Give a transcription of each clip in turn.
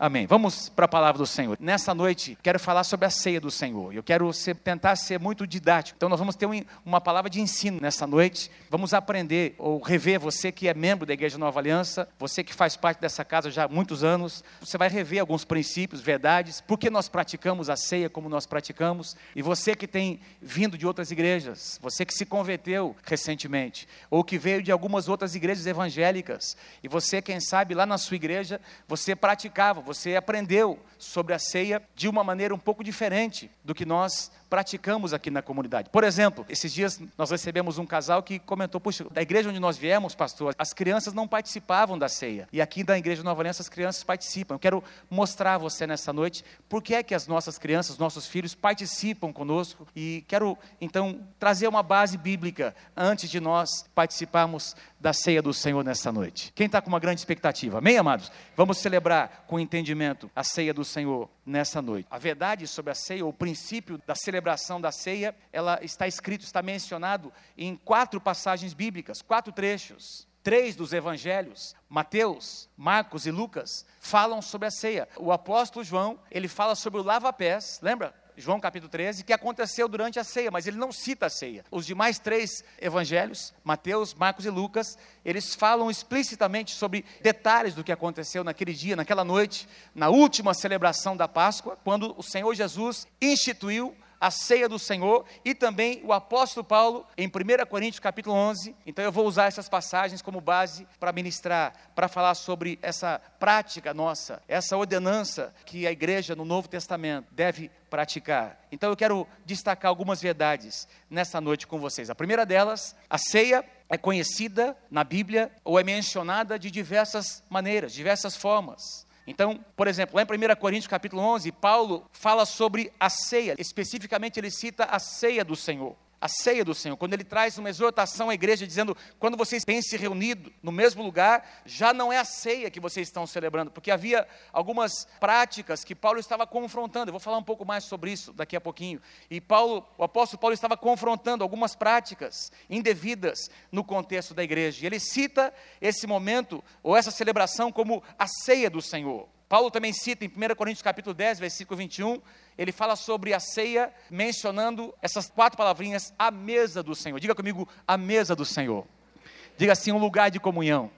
Amém. Vamos para a palavra do Senhor. Nessa noite, quero falar sobre a ceia do Senhor. Eu quero ser, tentar ser muito didático. Então, nós vamos ter um, uma palavra de ensino nessa noite. Vamos aprender ou rever. Você que é membro da Igreja Nova Aliança, você que faz parte dessa casa já há muitos anos, você vai rever alguns princípios, verdades, por que nós praticamos a ceia como nós praticamos. E você que tem vindo de outras igrejas, você que se converteu recentemente, ou que veio de algumas outras igrejas evangélicas, e você, quem sabe, lá na sua igreja, você praticava você aprendeu sobre a ceia de uma maneira um pouco diferente do que nós praticamos aqui na comunidade. Por exemplo, esses dias nós recebemos um casal que comentou: Puxa, da igreja onde nós viemos, pastor, as crianças não participavam da ceia. E aqui da igreja Nova Aliança as crianças participam. Eu quero mostrar a você nessa noite por que é que as nossas crianças, nossos filhos participam conosco. E quero então trazer uma base bíblica antes de nós participarmos da ceia do Senhor nessa noite. Quem está com uma grande expectativa? Amém, amados? Vamos celebrar com entendimento a ceia do Senhor nessa noite. A verdade sobre a ceia, o princípio da celebração da ceia, ela está escrito, está mencionado em quatro passagens bíblicas, quatro trechos. Três dos evangelhos, Mateus, Marcos e Lucas, falam sobre a ceia. O apóstolo João, ele fala sobre o lava-pés, lembra? João capítulo 13, que aconteceu durante a ceia, mas ele não cita a ceia. Os demais três evangelhos, Mateus, Marcos e Lucas, eles falam explicitamente sobre detalhes do que aconteceu naquele dia, naquela noite, na última celebração da Páscoa, quando o Senhor Jesus instituiu a ceia do Senhor e também o apóstolo Paulo em 1 Coríntios capítulo 11. Então eu vou usar essas passagens como base para ministrar, para falar sobre essa prática nossa, essa ordenança que a igreja no Novo Testamento deve praticar. Então eu quero destacar algumas verdades nessa noite com vocês. A primeira delas, a ceia é conhecida na Bíblia ou é mencionada de diversas maneiras, diversas formas. Então, por exemplo, lá em 1 Coríntios capítulo 11, Paulo fala sobre a ceia, especificamente ele cita a ceia do Senhor a ceia do Senhor, quando ele traz uma exortação à igreja dizendo: quando vocês se reunido no mesmo lugar, já não é a ceia que vocês estão celebrando, porque havia algumas práticas que Paulo estava confrontando. Eu vou falar um pouco mais sobre isso daqui a pouquinho. E Paulo, o apóstolo Paulo estava confrontando algumas práticas indevidas no contexto da igreja. E ele cita esse momento ou essa celebração como a ceia do Senhor. Paulo também cita em 1 Coríntios capítulo 10, versículo 21, ele fala sobre a ceia, mencionando essas quatro palavrinhas, a mesa do Senhor. Diga comigo, a mesa do Senhor. Diga assim, um lugar de comunhão.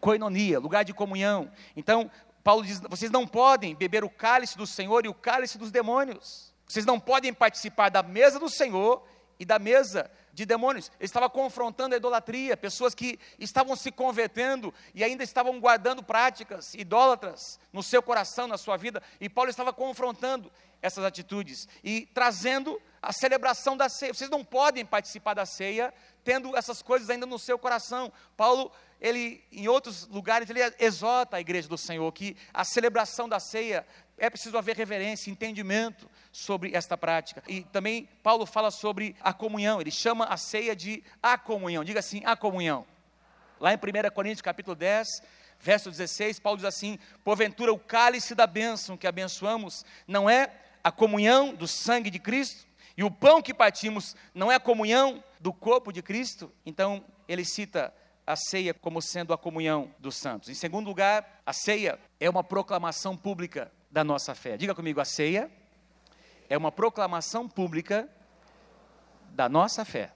Coinonia, lugar de comunhão. Então, Paulo diz: vocês não podem beber o cálice do Senhor e o cálice dos demônios. Vocês não podem participar da mesa do Senhor e da mesa de demônios. Ele estava confrontando a idolatria, pessoas que estavam se convertendo e ainda estavam guardando práticas idólatras no seu coração, na sua vida. E Paulo estava confrontando essas atitudes e trazendo a celebração da ceia. Vocês não podem participar da ceia tendo essas coisas ainda no seu coração. Paulo, ele em outros lugares ele exorta a igreja do Senhor que a celebração da ceia é preciso haver reverência, entendimento sobre esta prática. E também Paulo fala sobre a comunhão, ele chama a ceia de a comunhão. Diga assim, a comunhão. Lá em 1 Coríntios capítulo 10, verso 16, Paulo diz assim: "Porventura o cálice da bênção que abençoamos não é a comunhão do sangue de Cristo, e o pão que partimos não é a comunhão do corpo de Cristo?" Então, ele cita a ceia como sendo a comunhão dos santos. Em segundo lugar, a ceia é uma proclamação pública da nossa fé. Diga comigo, a ceia é uma proclamação pública da nossa fé.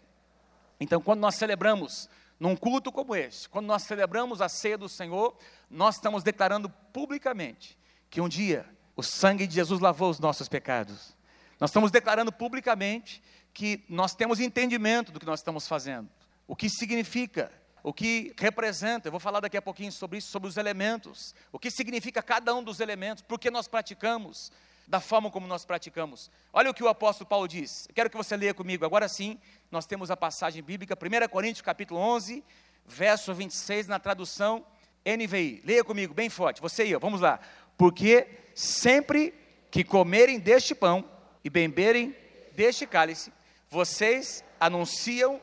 Então, quando nós celebramos num culto como este, quando nós celebramos a ceia do Senhor, nós estamos declarando publicamente que um dia o sangue de Jesus lavou os nossos pecados. Nós estamos declarando publicamente que nós temos entendimento do que nós estamos fazendo, o que significa o que representa, eu vou falar daqui a pouquinho sobre isso, sobre os elementos, o que significa cada um dos elementos, por que nós praticamos, da forma como nós praticamos. Olha o que o apóstolo Paulo diz, quero que você leia comigo, agora sim, nós temos a passagem bíblica, 1 Coríntios capítulo 11, verso 26, na tradução NVI, leia comigo, bem forte, você e eu, vamos lá, porque sempre que comerem deste pão e beberem deste cálice, vocês anunciam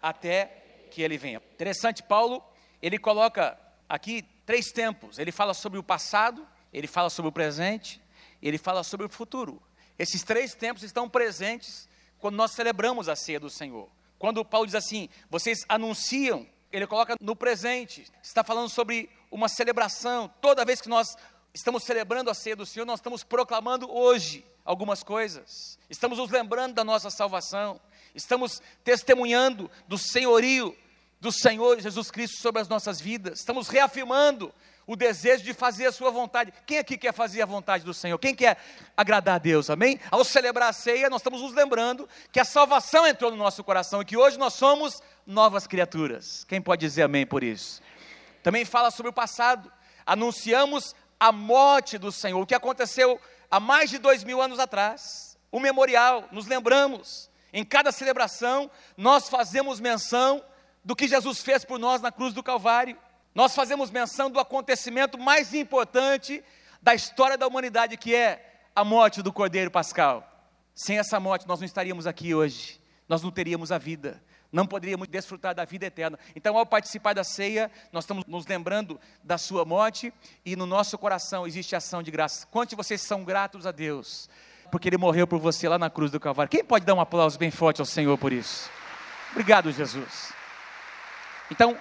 até que ele venha. Interessante, Paulo, ele coloca aqui três tempos. Ele fala sobre o passado, ele fala sobre o presente, ele fala sobre o futuro. Esses três tempos estão presentes quando nós celebramos a ceia do Senhor. Quando Paulo diz assim, vocês anunciam, ele coloca no presente, está falando sobre uma celebração. Toda vez que nós estamos celebrando a ceia do Senhor, nós estamos proclamando hoje algumas coisas. Estamos nos lembrando da nossa salvação. Estamos testemunhando do senhorio do Senhor Jesus Cristo sobre as nossas vidas. Estamos reafirmando o desejo de fazer a sua vontade. Quem aqui quer fazer a vontade do Senhor? Quem quer agradar a Deus? Amém? Ao celebrar a ceia, nós estamos nos lembrando que a salvação entrou no nosso coração e que hoje nós somos novas criaturas. Quem pode dizer amém por isso? Também fala sobre o passado. Anunciamos a morte do Senhor, o que aconteceu há mais de dois mil anos atrás. O memorial, nos lembramos. Em cada celebração, nós fazemos menção do que Jesus fez por nós na cruz do Calvário. Nós fazemos menção do acontecimento mais importante da história da humanidade, que é a morte do Cordeiro Pascal. Sem essa morte, nós não estaríamos aqui hoje, nós não teríamos a vida, não poderíamos desfrutar da vida eterna. Então, ao participar da ceia, nós estamos nos lembrando da sua morte e no nosso coração existe ação de graça. Quantos vocês são gratos a Deus, porque Ele morreu por você lá na cruz do Calvário? Quem pode dar um aplauso bem forte ao Senhor por isso? Obrigado, Jesus. Então,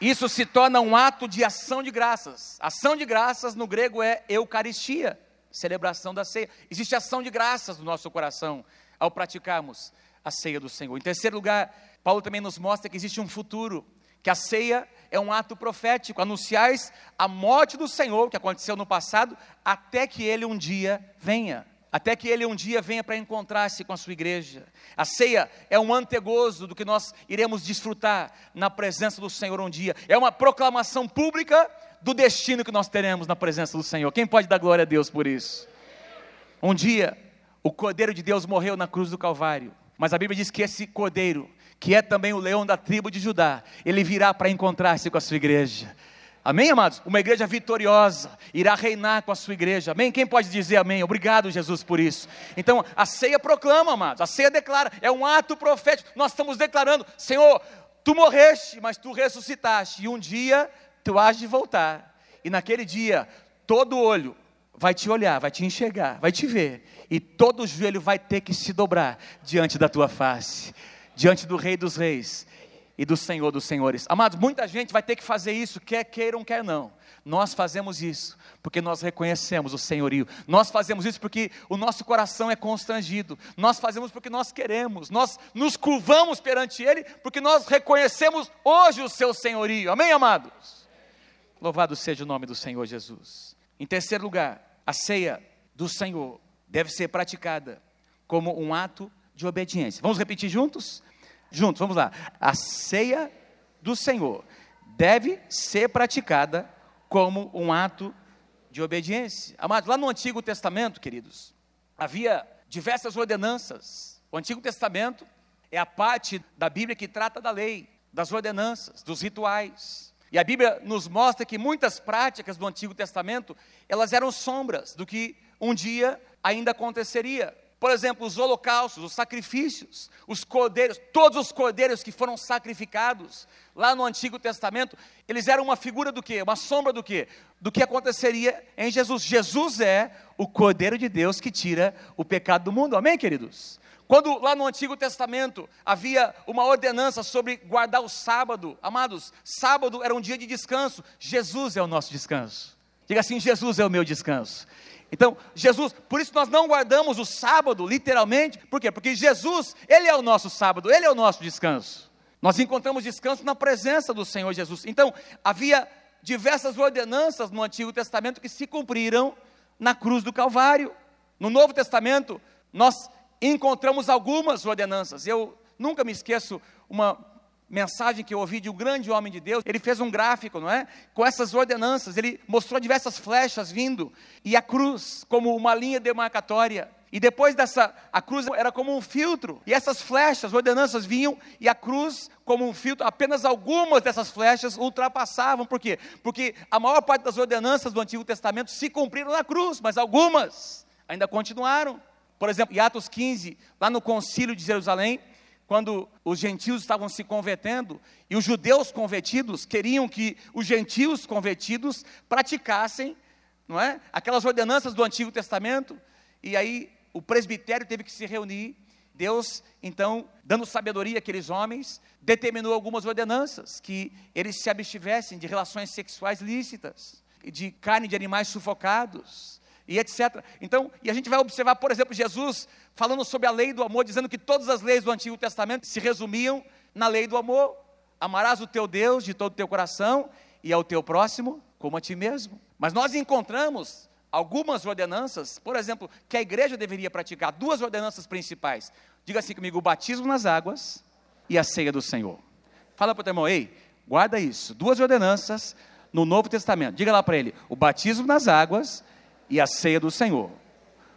isso se torna um ato de ação de graças. Ação de graças no grego é Eucaristia, celebração da ceia. Existe ação de graças no nosso coração ao praticarmos a ceia do Senhor. Em terceiro lugar, Paulo também nos mostra que existe um futuro, que a ceia é um ato profético, anunciais a morte do Senhor, que aconteceu no passado, até que ele um dia venha até que ele um dia venha para encontrar-se com a sua igreja. A ceia é um antegozo do que nós iremos desfrutar na presença do Senhor um dia. É uma proclamação pública do destino que nós teremos na presença do Senhor. Quem pode dar glória a Deus por isso? Um dia, o Cordeiro de Deus morreu na cruz do Calvário, mas a Bíblia diz que esse Cordeiro, que é também o leão da tribo de Judá, ele virá para encontrar-se com a sua igreja. Amém, amados? Uma igreja vitoriosa irá reinar com a sua igreja. Amém? Quem pode dizer amém? Obrigado, Jesus, por isso. Então, a ceia proclama, amados. A ceia declara. É um ato profético. Nós estamos declarando: Senhor, tu morreste, mas tu ressuscitaste. E um dia tu has de voltar. E naquele dia, todo olho vai te olhar, vai te enxergar, vai te ver. E todo joelho vai ter que se dobrar diante da tua face, diante do Rei dos Reis e do Senhor dos Senhores. Amados, muita gente vai ter que fazer isso, quer queiram, quer não. Nós fazemos isso porque nós reconhecemos o senhorio. Nós fazemos isso porque o nosso coração é constrangido. Nós fazemos porque nós queremos. Nós nos curvamos perante Ele porque nós reconhecemos hoje o seu senhorio. Amém, amados? Louvado seja o nome do Senhor Jesus. Em terceiro lugar, a ceia do Senhor deve ser praticada como um ato de obediência. Vamos repetir juntos? Juntos, vamos lá. A ceia do Senhor deve ser praticada como um ato de obediência. Amados, lá no Antigo Testamento, queridos, havia diversas ordenanças. O Antigo Testamento é a parte da Bíblia que trata da lei, das ordenanças, dos rituais. E a Bíblia nos mostra que muitas práticas do Antigo Testamento, elas eram sombras do que um dia ainda aconteceria. Por exemplo, os holocaustos, os sacrifícios, os cordeiros, todos os cordeiros que foram sacrificados lá no Antigo Testamento, eles eram uma figura do quê? Uma sombra do quê? Do que aconteceria em Jesus. Jesus é o Cordeiro de Deus que tira o pecado do mundo. Amém, queridos? Quando lá no Antigo Testamento havia uma ordenança sobre guardar o sábado, amados, sábado era um dia de descanso, Jesus é o nosso descanso. Diga assim: Jesus é o meu descanso. Então, Jesus, por isso nós não guardamos o sábado, literalmente, por quê? Porque Jesus, Ele é o nosso sábado, Ele é o nosso descanso. Nós encontramos descanso na presença do Senhor Jesus. Então, havia diversas ordenanças no Antigo Testamento que se cumpriram na cruz do Calvário. No Novo Testamento, nós encontramos algumas ordenanças. Eu nunca me esqueço uma mensagem que eu ouvi de um grande homem de Deus, ele fez um gráfico, não é? Com essas ordenanças, ele mostrou diversas flechas vindo e a cruz como uma linha demarcatória. E depois dessa, a cruz era como um filtro, e essas flechas, ordenanças vinham, e a cruz, como um filtro, apenas algumas dessas flechas ultrapassavam, por quê? Porque a maior parte das ordenanças do Antigo Testamento se cumpriram na cruz, mas algumas ainda continuaram. Por exemplo, em Atos 15, lá no concílio de Jerusalém, quando os gentios estavam se convertendo e os judeus convertidos queriam que os gentios convertidos praticassem, não é? Aquelas ordenanças do Antigo Testamento, e aí o presbitério teve que se reunir Deus, então, dando sabedoria àqueles homens, determinou algumas ordenanças, que eles se abstivessem de relações sexuais lícitas, de carne de animais sufocados, e etc. Então, e a gente vai observar, por exemplo, Jesus falando sobre a lei do amor, dizendo que todas as leis do Antigo Testamento se resumiam na lei do amor. Amarás o teu Deus de todo o teu coração e ao teu próximo como a ti mesmo. Mas nós encontramos algumas ordenanças, por exemplo, que a igreja deveria praticar, duas ordenanças principais. Diga assim comigo: o batismo nas águas e a ceia do Senhor. Fala para o teu irmão, ei, guarda isso. Duas ordenanças no Novo Testamento. Diga lá para ele: o batismo nas águas e a ceia do Senhor.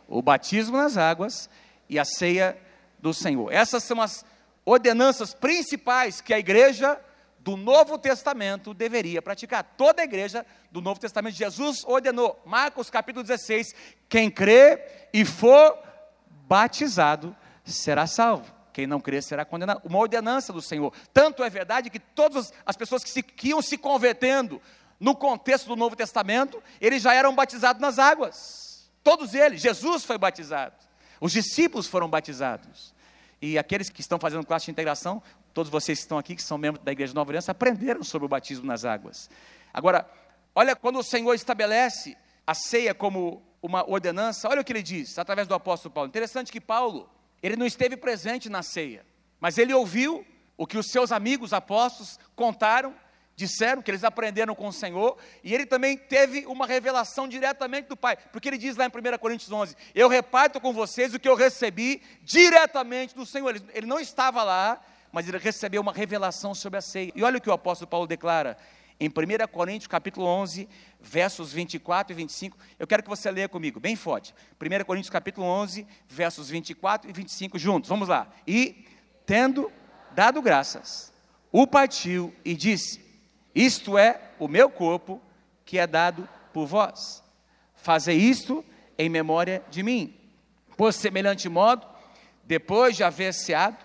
O batismo nas águas e a ceia do Senhor. Essas são as ordenanças principais que a igreja do Novo Testamento deveria praticar. Toda a igreja do Novo Testamento, Jesus ordenou, Marcos capítulo 16: quem crê e for batizado será salvo. Quem não crê será condenado. Uma ordenança do Senhor. Tanto é verdade que todas as pessoas que, se, que iam se convertendo no contexto do Novo Testamento, eles já eram batizados nas águas. Todos eles. Jesus foi batizado. Os discípulos foram batizados. E aqueles que estão fazendo classe de integração todos vocês que estão aqui, que são membros da Igreja Nova Aliança, aprenderam sobre o batismo nas águas. Agora, olha quando o Senhor estabelece a ceia como uma ordenança, olha o que ele diz através do apóstolo Paulo. Interessante que Paulo, ele não esteve presente na ceia, mas ele ouviu o que os seus amigos apóstolos contaram, disseram que eles aprenderam com o Senhor, e ele também teve uma revelação diretamente do Pai, porque ele diz lá em 1 Coríntios 11: Eu reparto com vocês o que eu recebi diretamente do Senhor. Ele, não estava lá, mas ele recebeu uma revelação sobre a ceia. E olha o que o apóstolo Paulo declara em 1 Coríntios capítulo 11, versos 24 e 25. Eu quero que você leia comigo, bem forte. 1 Coríntios capítulo 11, versos 24 e 25 juntos. Vamos lá. E tendo dado graças, o partiu e disse: Isto é o meu corpo que é dado por vós. Fazei isto em memória de mim. Por semelhante modo, depois de haver ceado,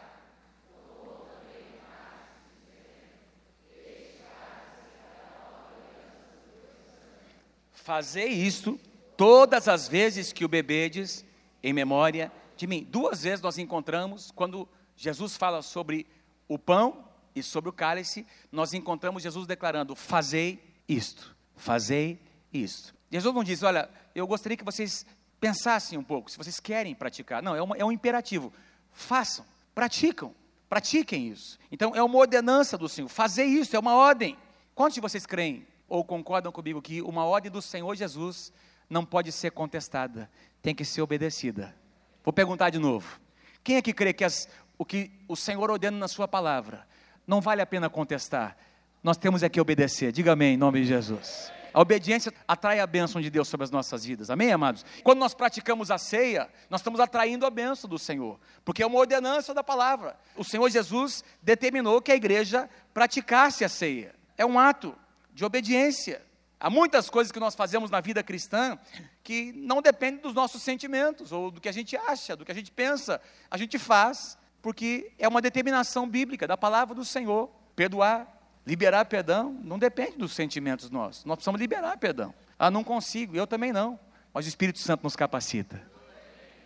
Fazei isto todas as vezes que o bebedes em memória de mim. Duas vezes nós encontramos, quando Jesus fala sobre o pão e sobre o cálice, nós encontramos Jesus declarando: Fazei isto, fazei isto. Jesus não diz: Olha, eu gostaria que vocês pensassem um pouco, se vocês querem praticar. Não, é, é um imperativo. Façam, praticam, pratiquem isso. Então é uma ordenança do Senhor. Fazer isso é uma ordem. Quantos de vocês creem ou concordam comigo que uma ordem do Senhor Jesus não pode ser contestada, tem que ser obedecida? Vou perguntar de novo. Quem é que crê que as, o que o Senhor ordena na Sua palavra não vale a pena contestar? Nós temos é que obedecer. Diga amém em nome de Jesus. A obediência atrai a bênção de Deus sobre as nossas vidas. Amém, amados? Quando nós praticamos a ceia, nós estamos atraindo a bênção do Senhor, porque é uma ordenança da palavra. O Senhor Jesus determinou que a igreja praticasse a ceia. É um ato de obediência. Há muitas coisas que nós fazemos na vida cristã que não dependem dos nossos sentimentos ou do que a gente acha, do que a gente pensa. A gente faz porque é uma determinação bíblica da palavra do Senhor. Perdoar, liberar perdão, não depende dos sentimentos nossos. Nós precisamos liberar perdão. Ah, não consigo, eu também não. Mas o Espírito Santo nos capacita.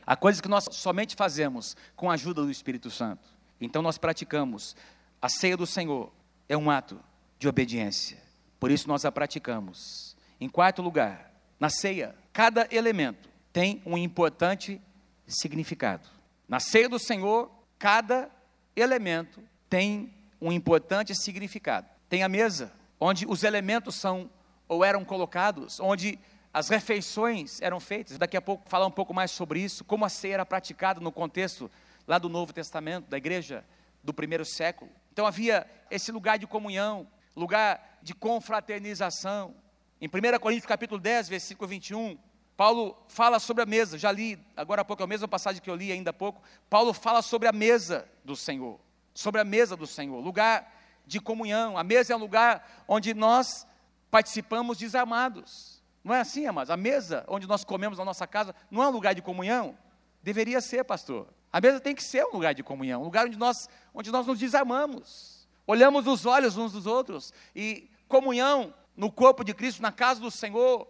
Há coisas que nós somente fazemos com a ajuda do Espírito Santo. Então nós praticamos. A ceia do Senhor é um ato de obediência. Por isso nós a praticamos. Em quarto lugar, na ceia, cada elemento tem um importante significado. Na ceia do Senhor, cada elemento tem um importante significado. Tem a mesa, onde os elementos são ou eram colocados, onde as refeições eram feitas. Daqui a pouco falar um pouco mais sobre isso, como a ceia era praticada no contexto lá do Novo Testamento, da igreja do primeiro século. Então havia esse lugar de comunhão, lugar de confraternização. Em 1 Coríntios capítulo 10, versículo 21, Paulo fala sobre a mesa, já li, agora há pouco, é a mesma passagem que eu li ainda há pouco. Paulo fala sobre a mesa do Senhor, sobre a mesa do Senhor, lugar de comunhão. A mesa é um lugar onde nós participamos desarmados. Não é assim, amados? A mesa onde nós comemos na nossa casa não é um lugar de comunhão? Deveria ser, pastor. A mesa tem que ser um lugar de comunhão, um lugar onde nós, onde nós nos desarmamos olhamos nos olhos uns dos outros e comunhão no corpo de Cristo, na casa do Senhor,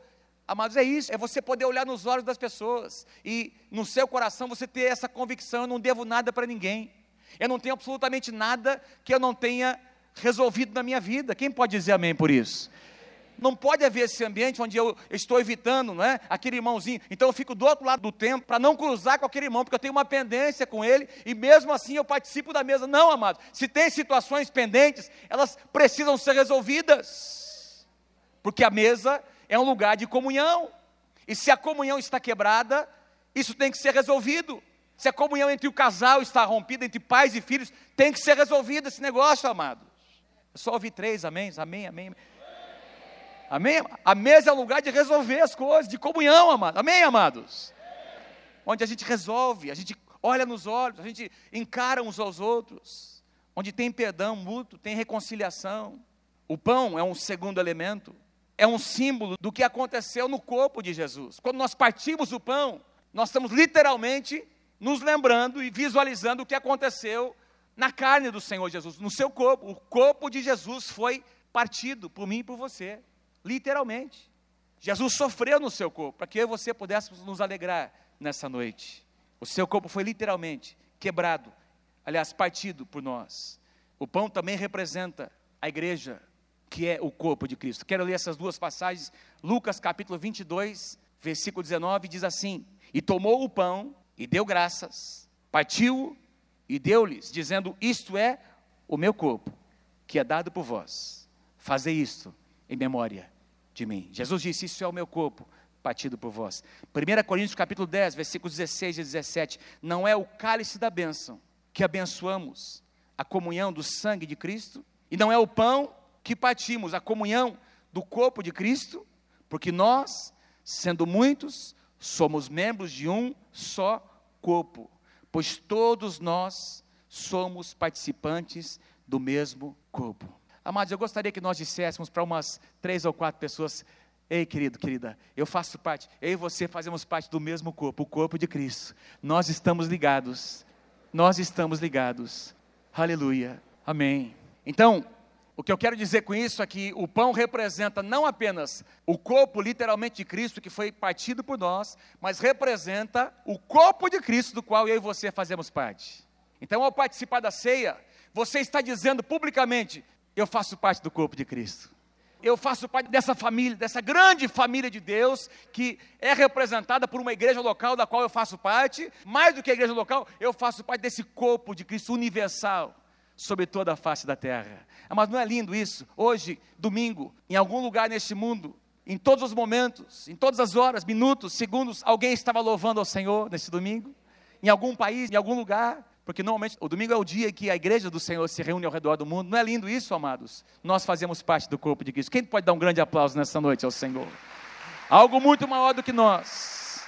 Amados, é isso, é você poder olhar nos olhos das pessoas e no seu coração você ter essa convicção: eu não devo nada para ninguém, eu não tenho absolutamente nada que eu não tenha resolvido na minha vida. Quem pode dizer amém por isso? Não pode haver esse ambiente onde eu estou evitando, não é? Aquele irmãozinho. Então eu fico do outro lado do templo para não cruzar com aquele irmão, porque eu tenho uma pendência com ele e mesmo assim eu participo da mesa. Não, amado. Se tem situações pendentes, elas precisam ser resolvidas. Porque a mesa é um lugar de comunhão. E se a comunhão está quebrada, isso tem que ser resolvido. Se a comunhão entre o casal está rompida, entre pais e filhos, tem que ser resolvido esse negócio, amados. Eu só ouvi três, amém, amém, amém. Amém? A mesa é o lugar de resolver as coisas, de comunhão, amados. Amém, amados? Onde a gente resolve, a gente olha nos olhos, a gente encara uns aos outros. Onde tem perdão mútuo, tem reconciliação. O pão é um segundo elemento é um símbolo do que aconteceu no corpo de Jesus. Quando nós partimos o pão, nós estamos literalmente nos lembrando e visualizando o que aconteceu na carne do Senhor Jesus, no seu corpo. O corpo de Jesus foi partido por mim e por você, literalmente. Jesus sofreu no seu corpo, para que eu e você pudéssemos nos alegrar nessa noite. O seu corpo foi literalmente quebrado, aliás, partido por nós. O pão também representa a igreja, que é o corpo de Cristo. Quero ler essas duas passagens. Lucas capítulo 22, versículo 19 diz assim: E tomou o pão e deu graças, partiu e deu-lhes, dizendo: Isto é o meu corpo, que é dado por vós. Fazei isto em memória de mim. Jesus disse: Isso é o meu corpo, partido por vós. 1 Coríntios capítulo 10, versículos 16 e 17. Não é o cálice da bênção que abençoamos a comunhão do sangue de Cristo, e não é o pão que partimos a comunhão do corpo de Cristo, porque nós, sendo muitos, somos membros de um só corpo, pois todos nós somos participantes do mesmo corpo. Amados, eu gostaria que nós disséssemos para umas três ou quatro pessoas: Ei, querido, querida, eu faço parte, eu e você fazemos parte do mesmo corpo, o corpo de Cristo. Nós estamos ligados, nós estamos ligados. Aleluia, amém. Então, o que eu quero dizer com isso é que o pão representa não apenas o corpo literalmente de Cristo que foi partido por nós, mas representa o corpo de Cristo do qual eu e você fazemos parte. Então, ao participar da ceia, você está dizendo publicamente: eu faço parte do corpo de Cristo. Eu faço parte dessa família, dessa grande família de Deus, que é representada por uma igreja local da qual eu faço parte. Mais do que a igreja local, eu faço parte desse corpo de Cristo universal sobre toda a face da terra. Ah, mas não é lindo isso? Hoje, domingo, em algum lugar neste mundo, em todos os momentos, em todas as horas, minutos, segundos, alguém estava louvando ao Senhor nesse domingo? Em algum país, em algum lugar? Porque normalmente o domingo é o dia que a igreja do Senhor se reúne ao redor do mundo. Não é lindo isso, amados? Nós fazemos parte do corpo de Cristo. Quem pode dar um grande aplauso nessa noite ao Senhor? Algo muito maior do que nós.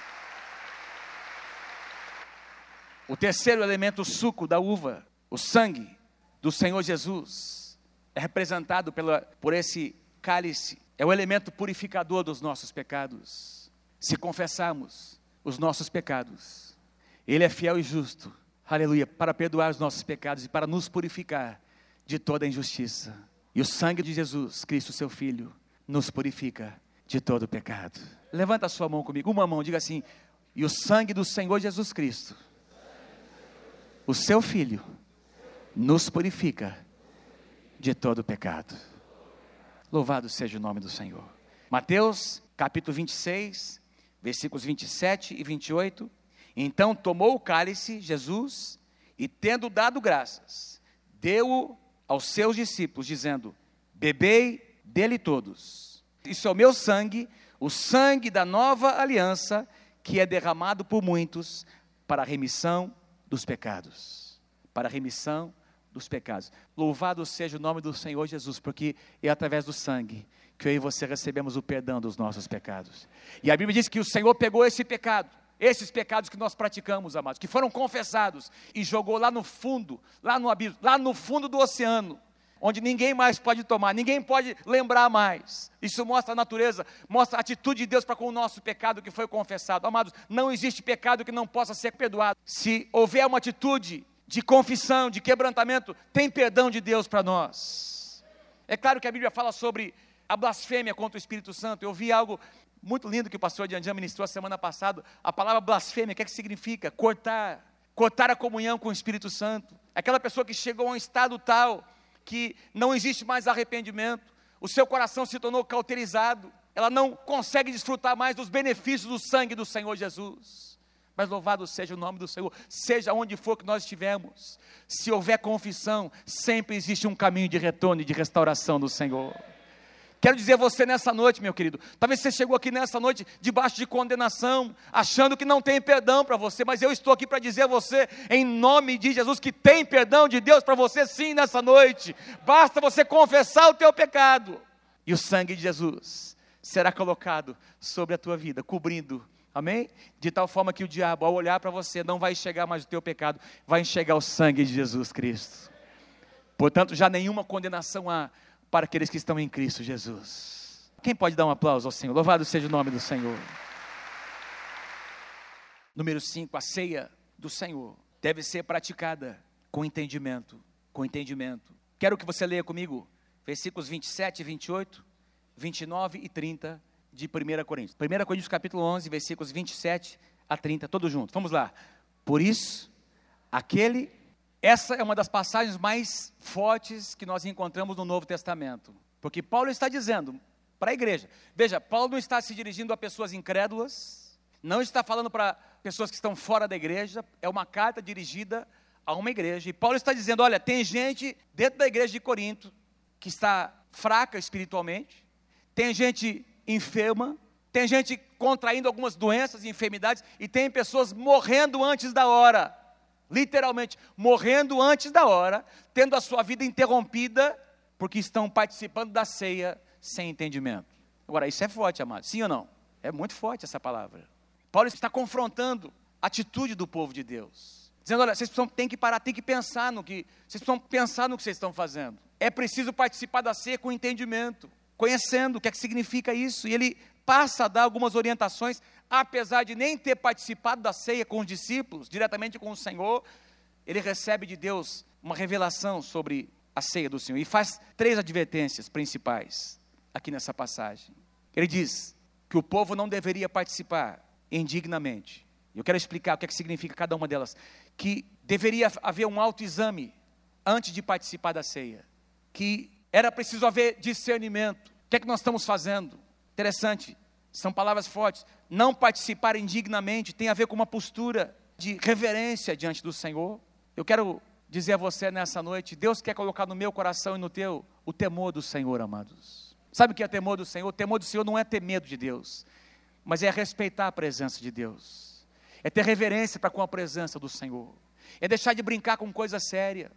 O terceiro elemento, o suco da uva, o sangue, do Senhor Jesus é representado pela, por esse cálice, é o elemento purificador dos nossos pecados. Se confessarmos os nossos pecados, Ele é fiel e justo, aleluia, para perdoar os nossos pecados e para nos purificar de toda injustiça. E o sangue de Jesus, Cristo, seu Filho, nos purifica de todo pecado. Levanta a sua mão comigo, uma mão, diga assim: e o sangue do Senhor Jesus Cristo, o seu Filho, nos purifica de todo pecado. Louvado seja o nome do Senhor. Mateus, capítulo 26, versículos 27 e 28. Então tomou o cálice, Jesus, e tendo dado graças, deu-o aos seus discípulos, dizendo: Bebei dele todos. Isso é o meu sangue, o sangue da nova aliança, que é derramado por muitos para a remissão dos pecados. Para a remissão dos pecados. Louvado seja o nome do Senhor Jesus, porque é através do sangue que eu e você recebemos o perdão dos nossos pecados. E a Bíblia diz que o Senhor pegou esse pecado, esses pecados que nós praticamos, amados, que foram confessados, e jogou lá no fundo, lá no abismo, lá no fundo do oceano, onde ninguém mais pode tomar, ninguém pode lembrar mais. Isso mostra a natureza, mostra a atitude de Deus para com o nosso pecado que foi confessado. Amados, não existe pecado que não possa ser perdoado. Se houver uma atitude de confissão, de quebrantamento, tem perdão de Deus para nós. É claro que a Bíblia fala sobre a blasfêmia contra o Espírito Santo. Eu vi algo muito lindo que o pastor Dianjan ministrou a semana passada. A palavra blasfêmia, o que, é que significa? Cortar. Cortar a comunhão com o Espírito Santo. Aquela pessoa que chegou a um estado tal que não existe mais arrependimento, o seu coração se tornou cauterizado, ela não consegue desfrutar mais dos benefícios do sangue do Senhor Jesus. Mas louvado seja o nome do Senhor, seja onde for que nós estivermos, se houver confissão, sempre existe um caminho de retorno e de restauração do Senhor. Quero dizer a você nessa noite, meu querido, talvez você chegou aqui nessa noite debaixo de condenação, achando que não tem perdão para você, mas eu estou aqui para dizer a você, em nome de Jesus, que tem perdão de Deus para você sim nessa noite. Basta você confessar o teu pecado, e o sangue de Jesus será colocado sobre a tua vida, cobrindo Amém? De tal forma que o diabo, ao olhar para você, não vai enxergar mais o teu pecado, vai enxergar o sangue de Jesus Cristo. Portanto, já nenhuma condenação há para aqueles que estão em Cristo Jesus. Quem pode dar um aplauso ao Senhor? Louvado seja o nome do Senhor. Número 5, a ceia do Senhor deve ser praticada com entendimento, com entendimento. Quero que você leia comigo versículos 27, 28, 29 e 30 de 1 Coríntios. 1 Coríntios capítulo 11, versículos 27 a 30, todos juntos. Vamos lá. Por isso, aquele essa é uma das passagens mais fortes que nós encontramos no Novo Testamento, porque Paulo está dizendo para a igreja: veja, Paulo não está se dirigindo a pessoas incrédulas, não está falando para pessoas que estão fora da igreja, é uma carta dirigida a uma igreja, e Paulo está dizendo: olha, tem gente dentro da igreja de Corinto que está fraca espiritualmente, tem gente enferma, tem gente contraindo algumas doenças e enfermidades, e tem pessoas morrendo antes da hora literalmente morrendo antes da hora, tendo a sua vida interrompida, porque estão participando da ceia sem entendimento. Agora, isso é forte, amado, sim ou não? É muito forte essa palavra. Paulo está confrontando a atitude do povo de Deus. Dizendo, olha, vocês precisam, têm que parar, têm que pensar no que, vocês precisam pensar no que vocês estão fazendo. É preciso participar da ceia com entendimento, conhecendo o que é que significa isso. E ele passa a dar algumas orientações apesar de nem ter participado da ceia com os discípulos, diretamente com o Senhor, ele recebe de Deus uma revelação sobre a ceia do Senhor e faz três advertências principais aqui nessa passagem. Ele diz que o povo não deveria participar indignamente. Eu quero explicar o que, é que significa cada uma delas. Que deveria haver um autoexame antes de participar da ceia. Que era preciso haver discernimento. O que é que nós estamos fazendo? Interessante. São palavras fortes. Não participar indignamente tem a ver com uma postura de reverência diante do Senhor. Eu quero dizer a você nessa noite: Deus quer colocar no meu coração e no teu o temor do Senhor, amados. Sabe o que é temor do Senhor? O temor do Senhor não é ter medo de Deus, mas é respeitar a presença de Deus, é ter reverência para com a presença do Senhor, é deixar de brincar com coisa séria,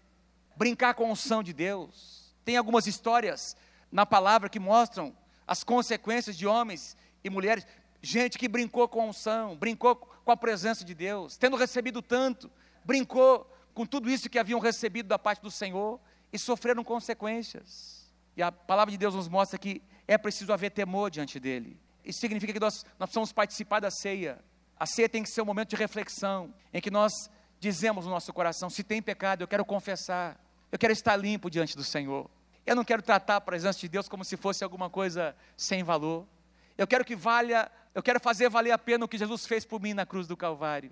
brincar com a unção de Deus. Tem algumas histórias na palavra que mostram as consequências de homens e mulheres, gente que brincou com a unção, brincou com a presença de Deus, tendo recebido tanto, brincou com tudo isso que haviam recebido da parte do Senhor e sofreram consequências. E a palavra de Deus nos mostra que é preciso haver temor diante dele. Isso significa que nós, nós precisamos participar da ceia. A ceia tem que ser um momento de reflexão, em que nós dizemos no nosso coração: se tem pecado, eu quero confessar, eu quero estar limpo diante do Senhor. Eu não quero tratar a presença de Deus como se fosse alguma coisa sem valor. Eu quero que valha, eu quero fazer valer a pena o que Jesus fez por mim na cruz do Calvário.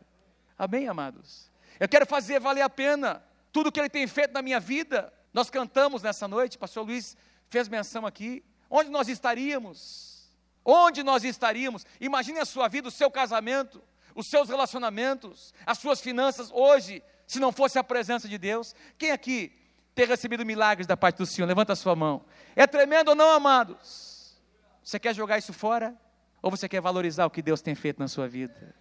Amém, amados? Eu quero fazer valer a pena tudo que Ele tem feito na minha vida. Nós cantamos nessa noite, Pastor Luiz fez menção aqui. Onde nós estaríamos? Onde nós estaríamos? Imagine a sua vida, o seu casamento, os seus relacionamentos, as suas finanças hoje, se não fosse a presença de Deus. Quem aqui tem recebido milagres da parte do Senhor? Levanta a sua mão. É tremendo ou não, amados? Você quer jogar isso fora? Ou você quer valorizar o que Deus tem feito na sua vida?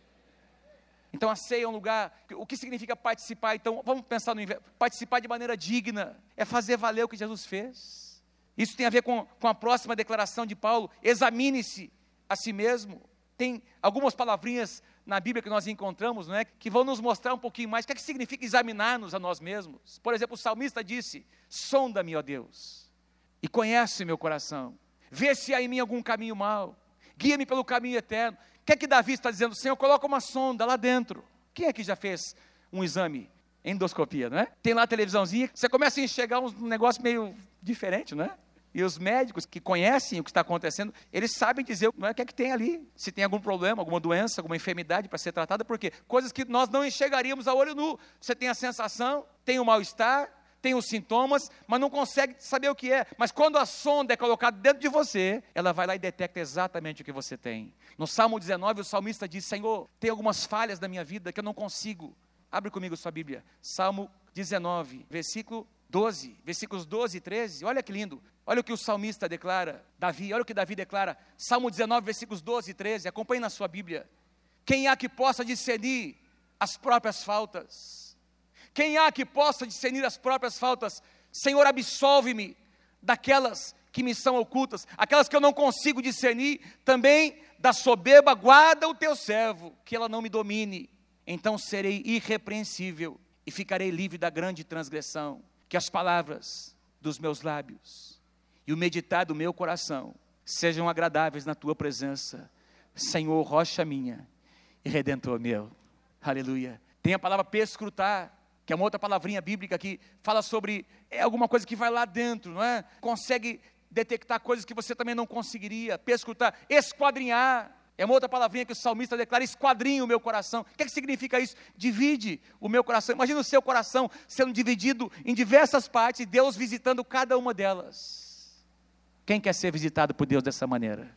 Então a ceia é um lugar. O que significa participar? Então vamos pensar no. Participar de maneira digna é fazer valer o que Jesus fez. Isso tem a ver com, com a próxima declaração de Paulo. Examine-se a si mesmo. Tem algumas palavrinhas na Bíblia que nós encontramos, não é? Que vão nos mostrar um pouquinho mais o que, é que significa examinar-nos a nós mesmos. Por exemplo, o salmista disse: Sonda-me, ó Deus, e conhece meu coração vê se há em mim algum caminho mau, guia-me pelo caminho eterno. O que é que Davi está dizendo? Senhor, coloca uma sonda lá dentro. Quem é que já fez um exame? Endoscopia, não é? Tem lá a televisãozinha, você começa a enxergar um negócio meio diferente, não é? E os médicos que conhecem o que está acontecendo, eles sabem dizer não é o que é que tem ali, se tem algum problema, alguma doença, alguma enfermidade para ser tratada, porque coisas que nós não enxergaríamos a olho nu. Você tem a sensação, tem o mal-estar, tem os sintomas, mas não consegue saber o que é. Mas quando a sonda é colocada dentro de você, ela vai lá e detecta exatamente o que você tem. No Salmo 19, o salmista diz: Senhor, tem algumas falhas na minha vida que eu não consigo. Abre comigo sua Bíblia. Salmo 19, versículo 12, versículos 12 e 13. Olha que lindo. Olha o que o salmista declara, Davi, olha o que Davi declara, Salmo 19, versículos 12 e 13, acompanhe na sua Bíblia. Quem há que possa discernir as próprias faltas? Quem há que possa discernir as próprias faltas? Senhor, absolve-me daquelas que me são ocultas, aquelas que eu não consigo discernir, também da soberba, guarda o teu servo, que ela não me domine. Então serei irrepreensível e ficarei livre da grande transgressão. Que as palavras dos meus lábios e o meditar do meu coração sejam agradáveis na tua presença, Senhor, rocha minha e redentor meu. Aleluia. Tem a palavra perscrutar, que é uma outra palavrinha bíblica que fala sobre é alguma coisa que vai lá dentro, não é? Consegue detectar coisas que você também não conseguiria, perscrutar, esquadrinhar. É uma outra palavrinha que o salmista declara: esquadrinha o meu coração. O que, é que significa isso? Divide o meu coração. Imagina o seu coração sendo dividido em diversas partes Deus visitando cada uma delas. Quem quer ser visitado por Deus dessa maneira?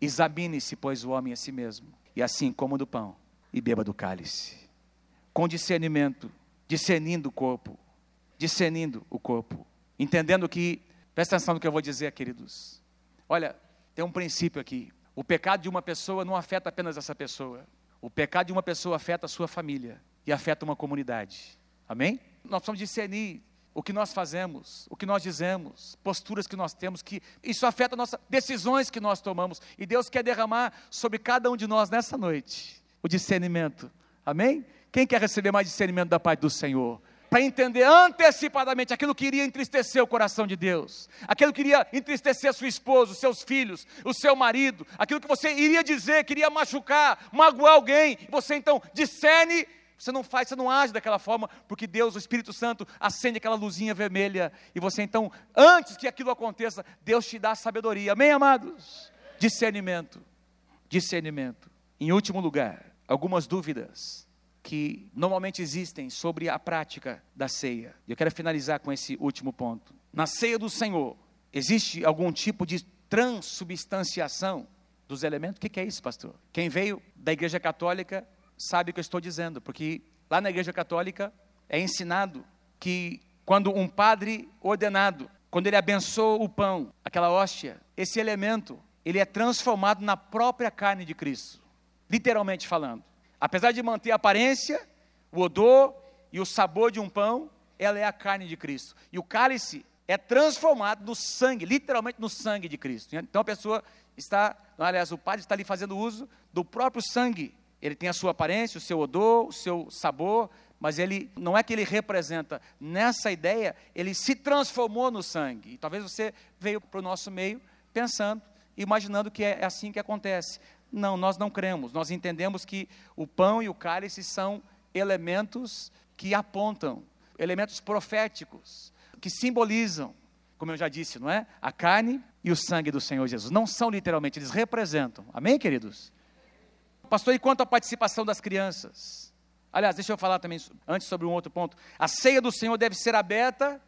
Examine-se, pois, o homem a si mesmo, e assim coma do pão e beba do cálice, com discernimento, discernindo o corpo, discernindo o corpo, entendendo que, presta atenção no que eu vou dizer, queridos. Olha, tem um princípio aqui: o pecado de uma pessoa não afeta apenas essa pessoa, o pecado de uma pessoa afeta a sua família e afeta uma comunidade. Amém? Nós precisamos discernir o que nós fazemos, o que nós dizemos, posturas que nós temos, que isso afeta nossas decisões que nós tomamos. E Deus quer derramar sobre cada um de nós nessa noite o discernimento. Amém? Quem quer receber mais discernimento da parte do Senhor? Para entender antecipadamente aquilo que iria entristecer o coração de Deus, aquilo que iria entristecer sua esposa, os seus filhos, o seu marido, aquilo que você iria dizer, queria machucar, magoar alguém, você então discerne você não faz, você não age daquela forma, porque Deus, o Espírito Santo, acende aquela luzinha vermelha, e você então, antes que aquilo aconteça, Deus te dá sabedoria. Amém, amados? Discernimento. Discernimento. Em último lugar, algumas dúvidas que normalmente existem sobre a prática da ceia. E eu quero finalizar com esse último ponto. Na ceia do Senhor, existe algum tipo de transubstanciação dos elementos? O que é isso, pastor? Quem veio da Igreja Católica sabe o que eu estou dizendo, porque lá na Igreja Católica é ensinado que quando um padre ordenado, quando ele abençoa o pão, aquela hóstia, esse elemento, ele é transformado na própria carne de Cristo, literalmente falando. Apesar de manter a aparência, o odor e o sabor de um pão, ela é a carne de Cristo. E o cálice é transformado no sangue, literalmente no sangue de Cristo. Então a pessoa está, aliás, o padre está ali fazendo uso do próprio sangue ele tem a sua aparência, o seu odor, o seu sabor, mas ele não é que ele representa. Nessa ideia, ele se transformou no sangue. E talvez você veio para o nosso meio pensando, imaginando que é assim que acontece. Não, nós não cremos. Nós entendemos que o pão e o cálice são elementos que apontam, elementos proféticos, que simbolizam, como eu já disse, não é? A carne e o sangue do Senhor Jesus. Não são literalmente, eles representam. Amém, queridos? Pastor, e quanto à participação das crianças? Aliás, deixa eu falar também antes sobre um outro ponto. A ceia do Senhor deve ser aberta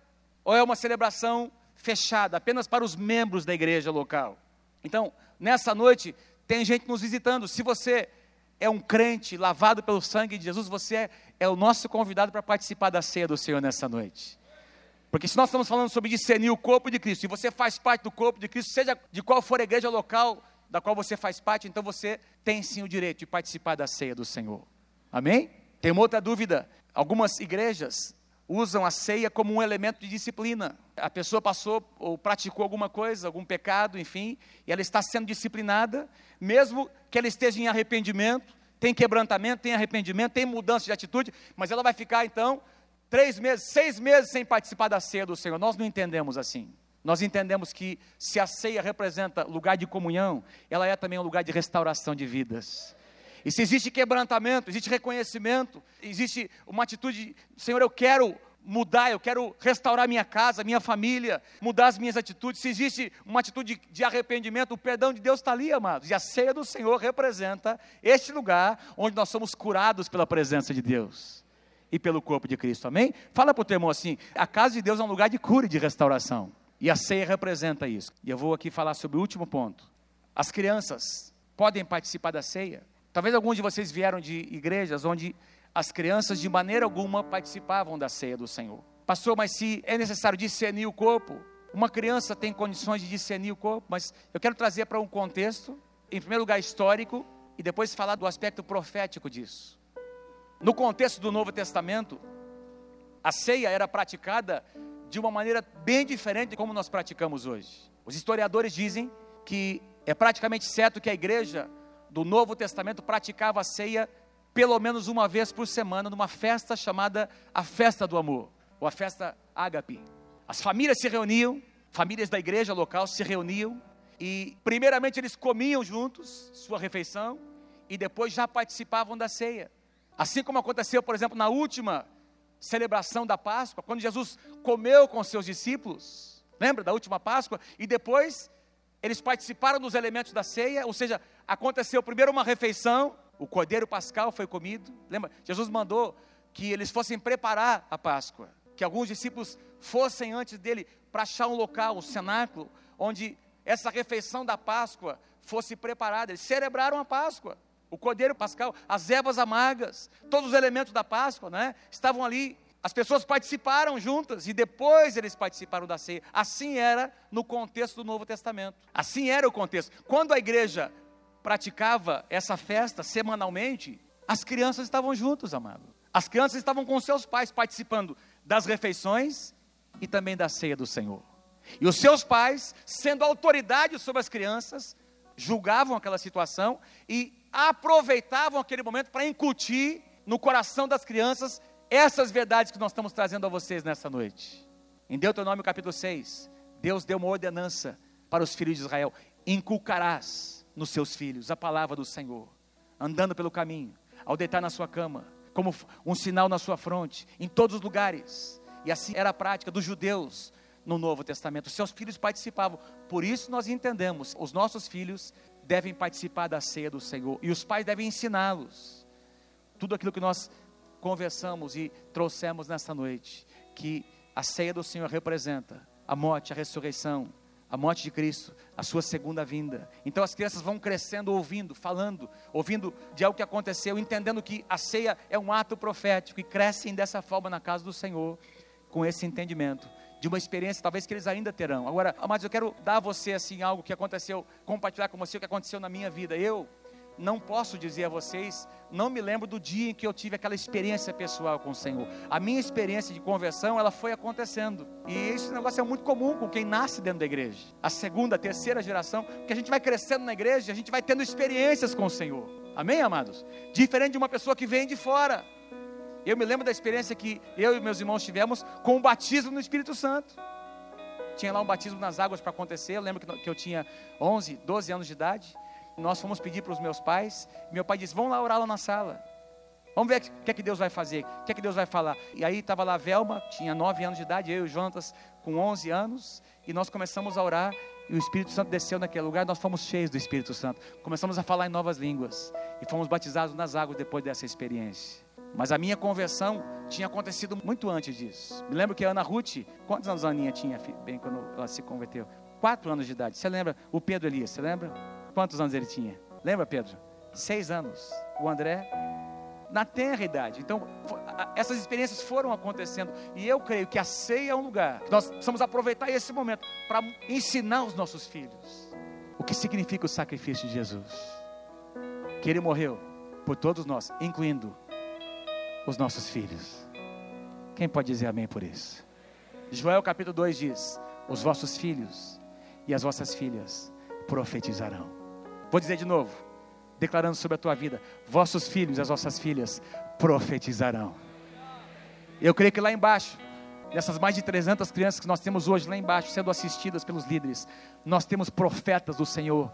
ou é uma celebração fechada, apenas para os membros da igreja local? Então, nessa noite, tem gente nos visitando. Se você é um crente lavado pelo sangue de Jesus, você é, é o nosso convidado para participar da ceia do Senhor nessa noite. Porque se nós estamos falando sobre discernir o corpo de Cristo, e você faz parte do corpo de Cristo, seja de qual for a igreja local, da qual você faz parte, então você tem sim o direito de participar da ceia do Senhor. Amém? Tem uma outra dúvida. Algumas igrejas usam a ceia como um elemento de disciplina. A pessoa passou ou praticou alguma coisa, algum pecado, enfim, e ela está sendo disciplinada, mesmo que ela esteja em arrependimento, tem quebrantamento, tem arrependimento, tem mudança de atitude, mas ela vai ficar então três meses, seis meses sem participar da ceia do Senhor. Nós não entendemos assim. Nós entendemos que se a ceia representa lugar de comunhão, ela é também um lugar de restauração de vidas. E se existe quebrantamento, existe reconhecimento, existe uma atitude, Senhor, eu quero mudar, eu quero restaurar minha casa, minha família, mudar as minhas atitudes. Se existe uma atitude de arrependimento, o perdão de Deus está ali, amados. E a ceia do Senhor representa este lugar onde nós somos curados pela presença de Deus e pelo corpo de Cristo. Amém? Fala para o teu irmão assim: a casa de Deus é um lugar de cura e de restauração. E a ceia representa isso. E eu vou aqui falar sobre o último ponto. As crianças podem participar da ceia. Talvez alguns de vocês vieram de igrejas onde as crianças de maneira alguma participavam da ceia do Senhor. Pastor, mas se é necessário discernir o corpo, uma criança tem condições de discernir o corpo, mas eu quero trazer para um contexto, em primeiro lugar histórico, e depois falar do aspecto profético disso. No contexto do Novo Testamento, a ceia era praticada de uma maneira bem diferente de como nós praticamos hoje. Os historiadores dizem que é praticamente certo que a igreja do Novo Testamento praticava a ceia pelo menos uma vez por semana numa festa chamada a Festa do Amor, ou a Festa Ágape. As famílias se reuniam, famílias da igreja local se reuniam e primeiramente eles comiam juntos sua refeição e depois já participavam da ceia. Assim como aconteceu, por exemplo, na última celebração da Páscoa, quando Jesus comeu com seus discípulos, lembra da última Páscoa? E depois eles participaram dos elementos da ceia, ou seja, aconteceu primeiro uma refeição, o cordeiro pascal foi comido. Lembra? Jesus mandou que eles fossem preparar a Páscoa, que alguns discípulos fossem antes dele para achar um local, um cenáculo, onde essa refeição da Páscoa fosse preparada. Eles celebraram a Páscoa. O cordeiro pascal, as ervas amargas, todos os elementos da Páscoa, né? Estavam ali. As pessoas participaram juntas e depois eles participaram da ceia. Assim era no contexto do Novo Testamento. Assim era o contexto. Quando a igreja praticava essa festa semanalmente, as crianças estavam juntos, amado. As crianças estavam com seus pais participando das refeições e também da ceia do Senhor. E os seus pais, sendo autoridade sobre as crianças, julgavam aquela situação e aproveitavam aquele momento para incutir no coração das crianças essas verdades que nós estamos trazendo a vocês nessa noite. Em Deuteronômio capítulo 6, Deus deu uma ordenança para os filhos de Israel: inculcarás nos seus filhos a palavra do Senhor, andando pelo caminho, ao deitar na sua cama, como um sinal na sua fronte, em todos os lugares. E assim era a prática dos judeus no Novo Testamento. Seus filhos participavam. Por isso nós entendemos, os nossos filhos devem participar da ceia do Senhor e os pais devem ensiná-los. Tudo aquilo que nós conversamos e trouxemos nesta noite, que a ceia do Senhor representa a morte, a ressurreição, a morte de Cristo, a sua segunda vinda. Então as crianças vão crescendo ouvindo, falando, ouvindo de algo que aconteceu, entendendo que a ceia é um ato profético e crescem dessa forma na casa do Senhor, com esse entendimento de uma experiência talvez que eles ainda terão. Agora, amados, eu quero dar a você assim algo que aconteceu, compartilhar com você o que aconteceu na minha vida. Eu não posso dizer a vocês, não me lembro do dia em que eu tive aquela experiência pessoal com o Senhor. A minha experiência de conversão, ela foi acontecendo. E esse negócio é muito comum com quem nasce dentro da igreja. A segunda, a terceira geração, que a gente vai crescendo na igreja, a gente vai tendo experiências com o Senhor. Amém, amados? Diferente de uma pessoa que vem de fora. Eu me lembro da experiência que eu e meus irmãos tivemos com o batismo no Espírito Santo. Tinha lá um batismo nas águas para acontecer. Eu lembro que eu tinha 11, 12 anos de idade nós fomos pedir para os meus pais, meu pai disse: Vamos lá orar lá na sala. Vamos ver o que é que Deus vai fazer, o que é que Deus vai falar. E aí estava lá a Velma, tinha 9 anos de idade, eu e o Jonatas com 11 anos, e nós começamos a orar, e o Espírito Santo desceu naquele lugar, nós fomos cheios do Espírito Santo. Começamos a falar em novas línguas, e fomos batizados nas águas depois dessa experiência. Mas a minha conversão tinha acontecido muito antes disso. Me lembro que a Ana Ruth, quantos anos a Aninha tinha, bem, quando ela se converteu? Quatro anos de idade. Você lembra? O Pedro Elias, você lembra? Quantos anos ele tinha? Lembra, Pedro? Seis anos. O André, na tenra idade. Então, essas experiências foram acontecendo. E eu creio que a ceia é um lugar que nós precisamos aproveitar esse momento para ensinar os nossos filhos o que significa o sacrifício de Jesus. Que ele morreu por todos nós, incluindo os nossos filhos. Quem pode dizer amém por isso? Joel capítulo 2 diz: Os vossos filhos e as vossas filhas profetizarão. Vou dizer de novo, declarando sobre a tua vida: vossos filhos e as vossas filhas profetizarão. Eu creio que lá embaixo, dessas mais de 300 crianças que nós temos hoje lá embaixo, sendo assistidas pelos líderes, nós temos profetas do Senhor,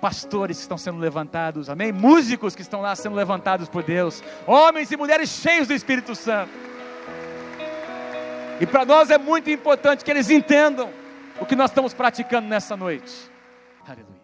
pastores que estão sendo levantados, amém? Músicos que estão lá sendo levantados por Deus, homens e mulheres cheios do Espírito Santo. E para nós é muito importante que eles entendam o que nós estamos praticando nessa noite. Aleluia.